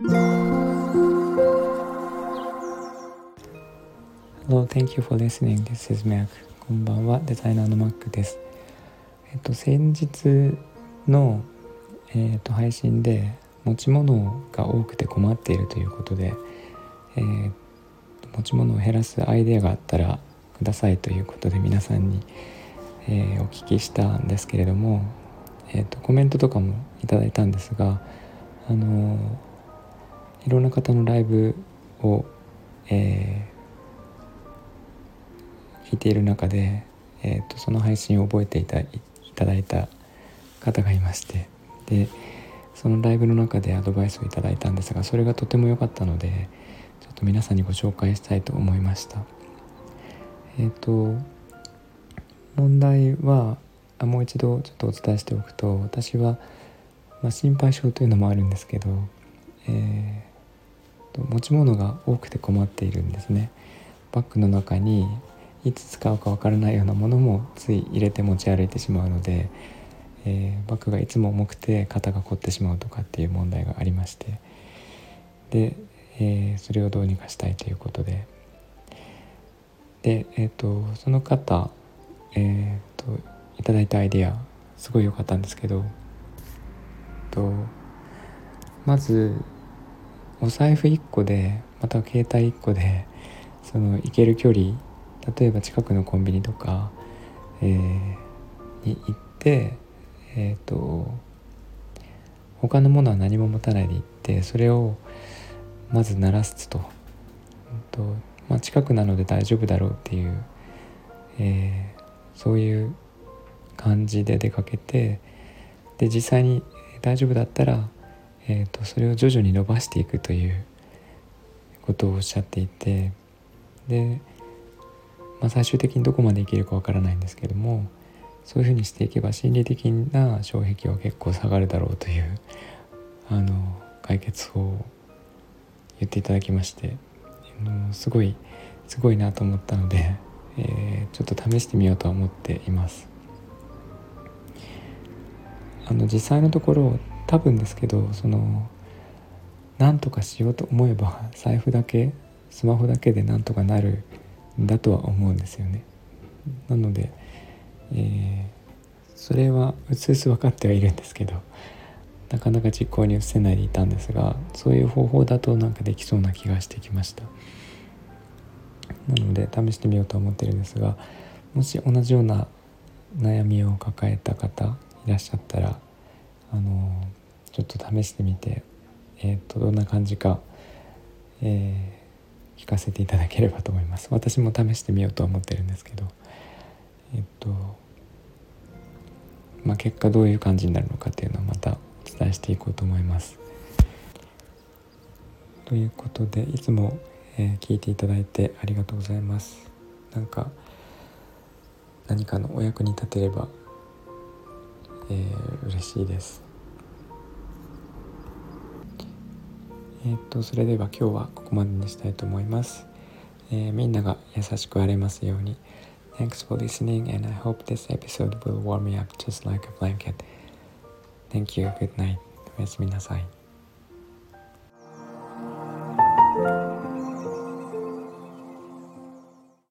Hello, thank you for listening. This is Mac. こんばんは、デザイナーの Mac です。えっと、先日の、えっと、配信で持ち物が多くて困っているということで、えー、持ち物を減らすアイデアがあったらくださいということで皆さんに、えー、お聞きしたんですけれども、えーと、コメントとかもいただいたんですが、あのいろんな方のライブを、え聞いている中で、えーと、その配信を覚えていたいただいた方がいましてでそのライブの中でアドバイスをいただいたんですがそれがとても良かったのでちょっと皆さんにご紹介したいと思いました。えっ、ー、と問題はもう一度ちょっとお伝えしておくと私は、まあ、心配性というのもあるんですけど、え、持ち物が多くて困っているんですね。バッグの中にいつ使うかわからないようなものもつい入れて持ち歩いてしまうので、えー、バッグがいつも重くて肩が凝ってしまうとかっていう問題がありまして。で、えー、それをどうにかしたいということで。で、えーと、その方、えーと、いただいたアイデアすごい良かったんですけどとまずお財布1個でまた携帯1個でその行ける距離例えば近くのコンビニとか、えー、に行ってえっ、ー、と他のものは何も持たないで行ってそれをまず鳴らすと,、とまあ、近くなので大丈夫だろうっていう、えー、そういう感じで出かけてで実際に大丈夫だったら、えーとそれを徐々に伸ばしていくということをおっしゃっていてでまあ、最終的にどこまでいけるかわからないんですけどもそういうふうにしていけば心理的な障壁は結構下がるだろうというあの解決法を言っていただきましてあのすごいすごいなと思ったので、えー、ちょっと試してみようとは思っています。あの実際のところ多分ですけどその何とかしようと思えば財布だけスマホだけでなんとかなるんだとは思うんですよね。なので、えー、それはうつうつ分かってはいるんですけどなかなか実行に移せないでいたんですがそういう方法だとなんかできそうな気がしてきました。なので試してみようと思ってるんですがもし同じような悩みを抱えた方いらっしゃったらあのちょっと試してみて、えーと、どんな感じか、えー聞かせていただければと思います。私も試してみようと思ってるんですけどえっとまあ結果どういう感じになるのかっていうのをまたお伝えしていこうと思います。ということでいつも、えー、聞いていただいてありがとうございます。なんか何かのお役に立てれば、えー、嬉しいです。えっ、とそれでは今日はここまでにしたいと思います、えー、みんなが優しくありますように Thanks for listening and I hope this episode will warm me up just like a blanket Thank you, good night おやすみなさい